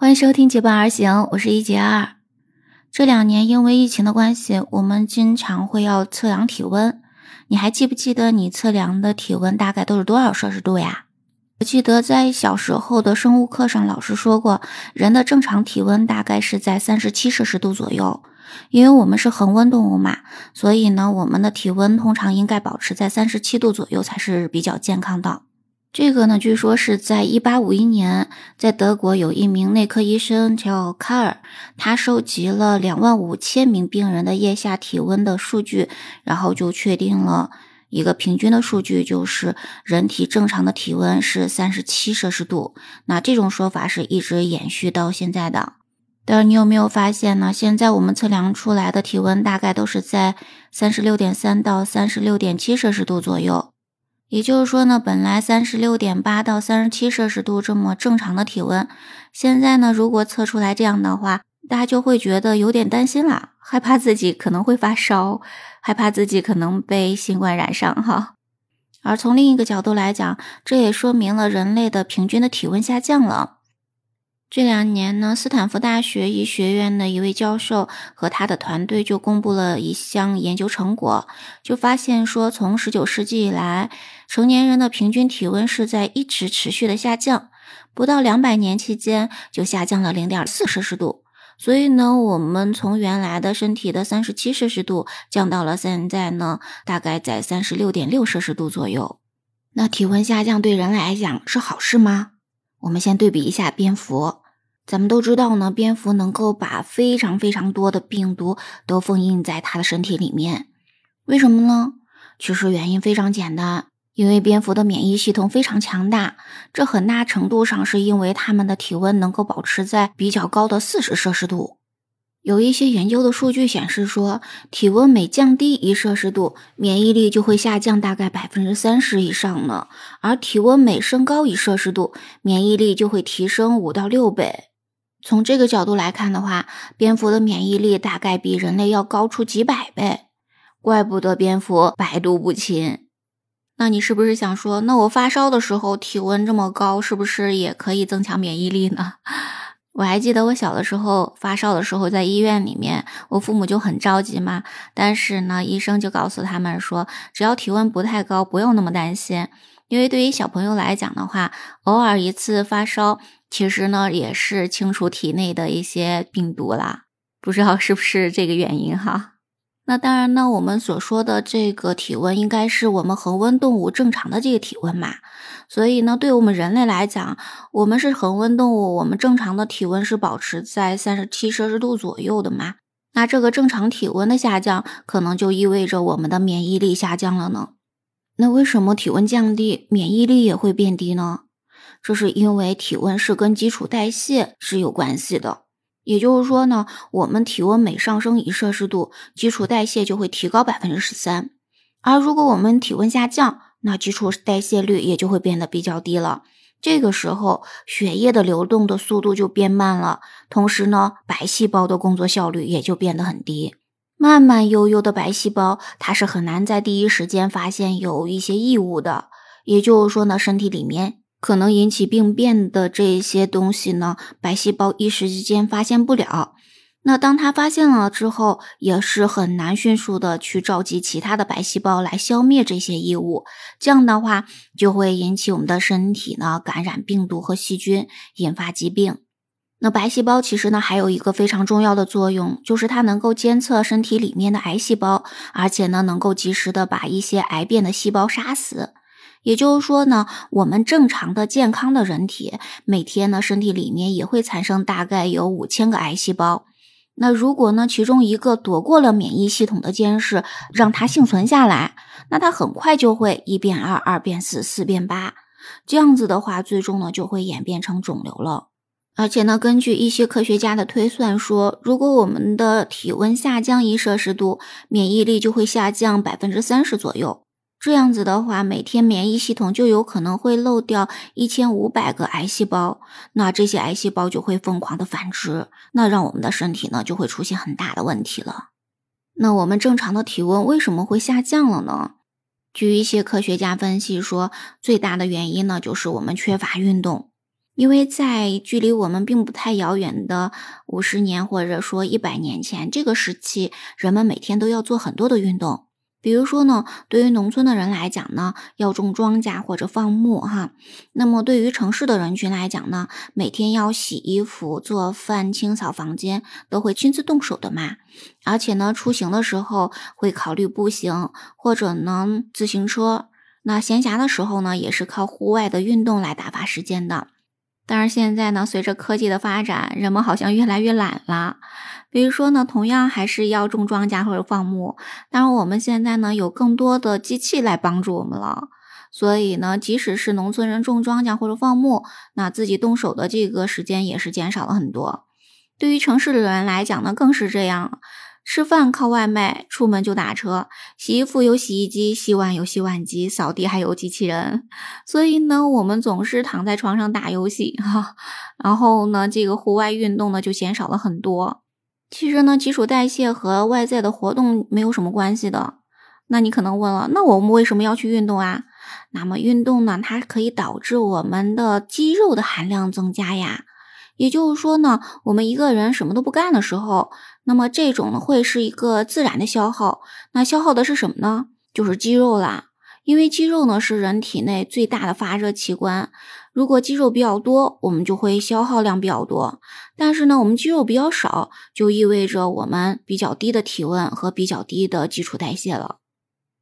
欢迎收听结伴而行，我是一杰二。这两年因为疫情的关系，我们经常会要测量体温。你还记不记得你测量的体温大概都是多少摄氏度呀？我记得在小时候的生物课上，老师说过，人的正常体温大概是在三十七摄氏度左右。因为我们是恒温动物嘛，所以呢，我们的体温通常应该保持在三十七度左右才是比较健康的。这个呢，据说是在一八五一年，在德国有一名内科医生叫卡尔，他收集了两万五千名病人的腋下体温的数据，然后就确定了一个平均的数据，就是人体正常的体温是三十七摄氏度。那这种说法是一直延续到现在的。但是你有没有发现呢？现在我们测量出来的体温大概都是在三十六点三到三十六点七摄氏度左右。也就是说呢，本来三十六点八到三十七摄氏度这么正常的体温，现在呢，如果测出来这样的话，大家就会觉得有点担心啦，害怕自己可能会发烧，害怕自己可能被新冠染上哈。而从另一个角度来讲，这也说明了人类的平均的体温下降了。这两年呢，斯坦福大学医学院的一位教授和他的团队就公布了一项研究成果，就发现说，从十九世纪以来，成年人的平均体温是在一直持续的下降，不到两百年期间就下降了零点四摄氏度。所以呢，我们从原来的身体的三十七摄氏度降到了现在呢，大概在三十六点六摄氏度左右。那体温下降对人来讲是好事吗？我们先对比一下蝙蝠。咱们都知道呢，蝙蝠能够把非常非常多的病毒都封印在它的身体里面，为什么呢？其实原因非常简单，因为蝙蝠的免疫系统非常强大，这很大程度上是因为它们的体温能够保持在比较高的四十摄氏度。有一些研究的数据显示说，体温每降低一摄氏度，免疫力就会下降大概百分之三十以上呢；而体温每升高一摄氏度，免疫力就会提升五到六倍。从这个角度来看的话，蝙蝠的免疫力大概比人类要高出几百倍，怪不得蝙蝠百毒不侵。那你是不是想说，那我发烧的时候体温这么高，是不是也可以增强免疫力呢？我还记得我小的时候发烧的时候，在医院里面，我父母就很着急嘛。但是呢，医生就告诉他们说，只要体温不太高，不用那么担心。因为对于小朋友来讲的话，偶尔一次发烧。其实呢，也是清除体内的一些病毒啦，不知道是不是这个原因哈。那当然呢，我们所说的这个体温，应该是我们恒温动物正常的这个体温嘛。所以呢，对我们人类来讲，我们是恒温动物，我们正常的体温是保持在三十七摄氏度左右的嘛。那这个正常体温的下降，可能就意味着我们的免疫力下降了呢。那为什么体温降低，免疫力也会变低呢？这是因为体温是跟基础代谢是有关系的，也就是说呢，我们体温每上升一摄氏度，基础代谢就会提高百分之十三。而如果我们体温下降，那基础代谢率也就会变得比较低了。这个时候，血液的流动的速度就变慢了，同时呢，白细胞的工作效率也就变得很低。慢慢悠悠的白细胞，它是很难在第一时间发现有一些异物的。也就是说呢，身体里面。可能引起病变的这些东西呢，白细胞一时之间发现不了。那当它发现了之后，也是很难迅速的去召集其他的白细胞来消灭这些异物。这样的话，就会引起我们的身体呢感染病毒和细菌，引发疾病。那白细胞其实呢还有一个非常重要的作用，就是它能够监测身体里面的癌细胞，而且呢能够及时的把一些癌变的细胞杀死。也就是说呢，我们正常的健康的人体每天呢，身体里面也会产生大概有五千个癌细胞。那如果呢，其中一个躲过了免疫系统的监视，让它幸存下来，那它很快就会一变二，二变四，四变八。这样子的话，最终呢就会演变成肿瘤了。而且呢，根据一些科学家的推算说，如果我们的体温下降一摄氏度，免疫力就会下降百分之三十左右。这样子的话，每天免疫系统就有可能会漏掉一千五百个癌细胞，那这些癌细胞就会疯狂的繁殖，那让我们的身体呢就会出现很大的问题了。那我们正常的体温为什么会下降了呢？据一些科学家分析说，最大的原因呢就是我们缺乏运动。因为在距离我们并不太遥远的五十年或者说一百年前这个时期，人们每天都要做很多的运动。比如说呢，对于农村的人来讲呢，要种庄稼或者放牧哈。那么对于城市的人群来讲呢，每天要洗衣服、做饭、清扫房间，都会亲自动手的嘛。而且呢，出行的时候会考虑步行或者呢自行车。那闲暇的时候呢，也是靠户外的运动来打发时间的。但是现在呢，随着科技的发展，人们好像越来越懒了。比如说呢，同样还是要种庄稼或者放牧，但是我们现在呢，有更多的机器来帮助我们了。所以呢，即使是农村人种庄稼或者放牧，那自己动手的这个时间也是减少了很多。对于城市的人来讲呢，更是这样。吃饭靠外卖，出门就打车，洗衣服有洗衣机，洗碗有洗碗机，扫地还有机器人。所以呢，我们总是躺在床上打游戏哈，然后呢，这个户外运动呢就减少了很多。其实呢，基础代谢和外在的活动没有什么关系的。那你可能问了，那我们为什么要去运动啊？那么运动呢，它可以导致我们的肌肉的含量增加呀。也就是说呢，我们一个人什么都不干的时候，那么这种呢会是一个自然的消耗。那消耗的是什么呢？就是肌肉啦。因为肌肉呢是人体内最大的发热器官。如果肌肉比较多，我们就会消耗量比较多。但是呢，我们肌肉比较少，就意味着我们比较低的体温和比较低的基础代谢了。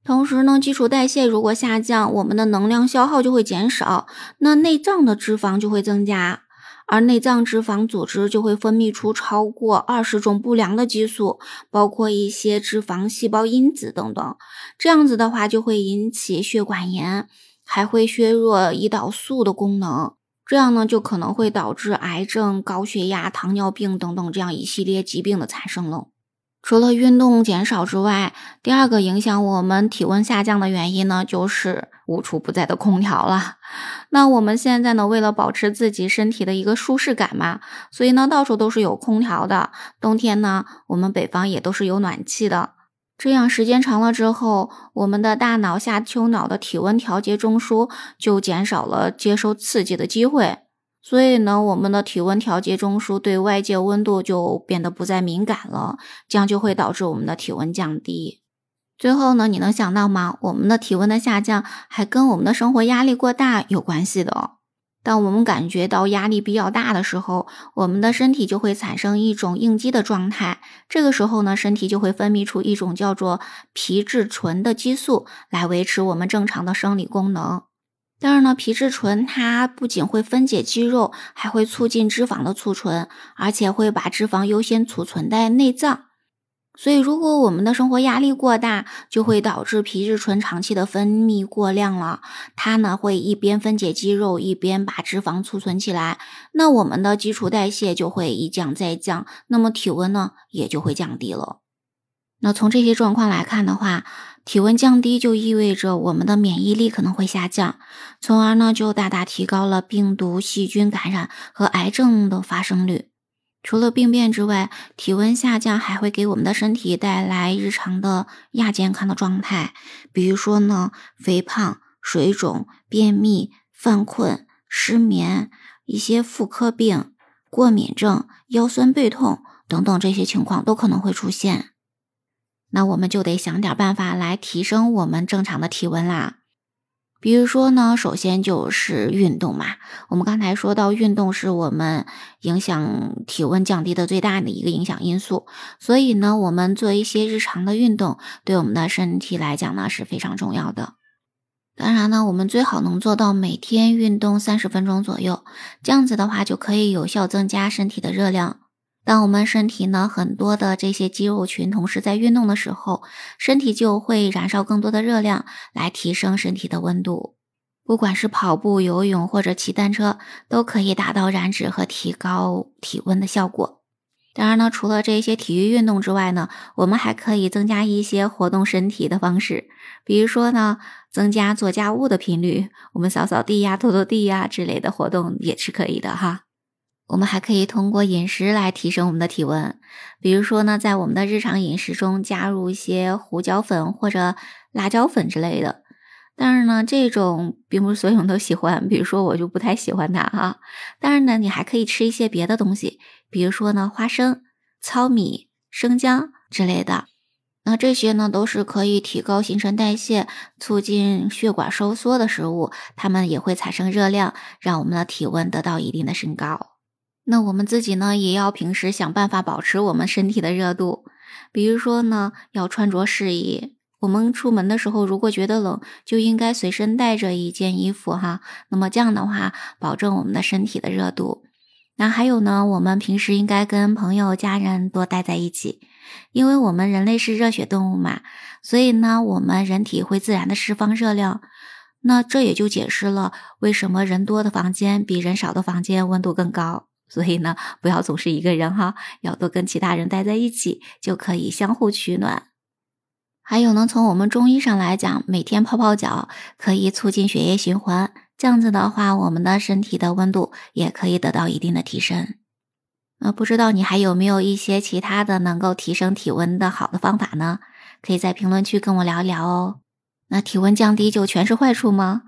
同时呢，基础代谢如果下降，我们的能量消耗就会减少，那内脏的脂肪就会增加。而内脏脂肪组织就会分泌出超过二十种不良的激素，包括一些脂肪细胞因子等等。这样子的话，就会引起血管炎，还会削弱胰岛素的功能。这样呢，就可能会导致癌症、高血压、糖尿病等等这样一系列疾病的产生了。除了运动减少之外，第二个影响我们体温下降的原因呢，就是无处不在的空调了。那我们现在呢，为了保持自己身体的一个舒适感嘛，所以呢，到处都是有空调的。冬天呢，我们北方也都是有暖气的。这样时间长了之后，我们的大脑下丘脑的体温调节中枢就减少了接受刺激的机会。所以呢，我们的体温调节中枢对外界温度就变得不再敏感了，这样就会导致我们的体温降低。最后呢，你能想到吗？我们的体温的下降还跟我们的生活压力过大有关系的。当我们感觉到压力比较大的时候，我们的身体就会产生一种应激的状态。这个时候呢，身体就会分泌出一种叫做皮质醇的激素，来维持我们正常的生理功能。但是呢，皮质醇它不仅会分解肌肉，还会促进脂肪的储存，而且会把脂肪优先储存在内脏。所以，如果我们的生活压力过大，就会导致皮质醇长期的分泌过量了。它呢会一边分解肌肉，一边把脂肪储存起来。那我们的基础代谢就会一降再降，那么体温呢也就会降低了。那从这些状况来看的话，体温降低就意味着我们的免疫力可能会下降，从而呢就大大提高了病毒、细菌感染和癌症的发生率。除了病变之外，体温下降还会给我们的身体带来日常的亚健康的状态，比如说呢肥胖、水肿、便秘、犯困、失眠、一些妇科病、过敏症、腰酸背痛等等这些情况都可能会出现。那我们就得想点办法来提升我们正常的体温啦。比如说呢，首先就是运动嘛。我们刚才说到，运动是我们影响体温降低的最大的一个影响因素。所以呢，我们做一些日常的运动，对我们的身体来讲呢是非常重要的。当然呢，我们最好能做到每天运动三十分钟左右，这样子的话就可以有效增加身体的热量。当我们身体呢很多的这些肌肉群同时在运动的时候，身体就会燃烧更多的热量来提升身体的温度。不管是跑步、游泳或者骑单车，都可以达到燃脂和提高体温的效果。当然呢，除了这些体育运动之外呢，我们还可以增加一些活动身体的方式，比如说呢，增加做家务的频率，我们扫扫地呀、拖拖地呀之类的活动也是可以的哈。我们还可以通过饮食来提升我们的体温，比如说呢，在我们的日常饮食中加入一些胡椒粉或者辣椒粉之类的。但是呢，这种并不是所有人都喜欢，比如说我就不太喜欢它哈。当然呢，你还可以吃一些别的东西，比如说呢，花生、糙米、生姜之类的。那这些呢，都是可以提高新陈代谢、促进血管收缩的食物，它们也会产生热量，让我们的体温得到一定的升高。那我们自己呢，也要平时想办法保持我们身体的热度，比如说呢，要穿着适宜。我们出门的时候，如果觉得冷，就应该随身带着一件衣服哈。那么这样的话，保证我们的身体的热度。那还有呢，我们平时应该跟朋友、家人多待在一起，因为我们人类是热血动物嘛，所以呢，我们人体会自然的释放热量。那这也就解释了为什么人多的房间比人少的房间温度更高。所以呢，不要总是一个人哈，要多跟其他人待在一起，就可以相互取暖。还有呢，从我们中医上来讲，每天泡泡脚可以促进血液循环，这样子的话，我们的身体的温度也可以得到一定的提升。那，不知道你还有没有一些其他的能够提升体温的好的方法呢？可以在评论区跟我聊一聊哦。那体温降低就全是坏处吗？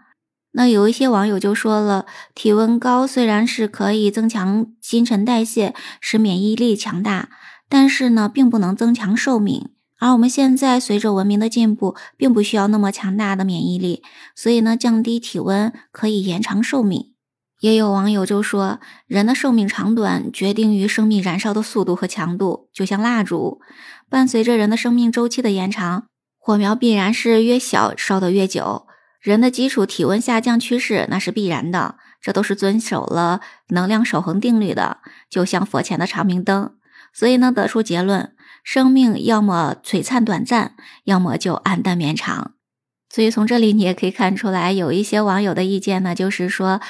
那有一些网友就说了，体温高虽然是可以增强新陈代谢，使免疫力强大，但是呢，并不能增强寿命。而我们现在随着文明的进步，并不需要那么强大的免疫力，所以呢，降低体温可以延长寿命。也有网友就说，人的寿命长短决定于生命燃烧的速度和强度，就像蜡烛，伴随着人的生命周期的延长，火苗必然是越小烧得越久。人的基础体温下降趋势那是必然的，这都是遵守了能量守恒定律的，就像佛前的长明灯。所以呢，得出结论。生命要么璀璨短暂，要么就暗淡绵长。所以从这里你也可以看出来，有一些网友的意见呢，就是说，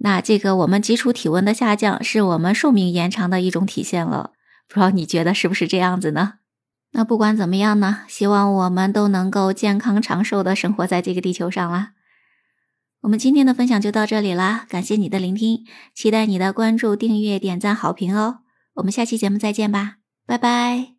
那这个我们基础体温的下降是我们寿命延长的一种体现了。不知道你觉得是不是这样子呢？那不管怎么样呢，希望我们都能够健康长寿的生活在这个地球上啦。我们今天的分享就到这里啦，感谢你的聆听，期待你的关注、订阅、点赞、好评哦。我们下期节目再见吧，拜拜。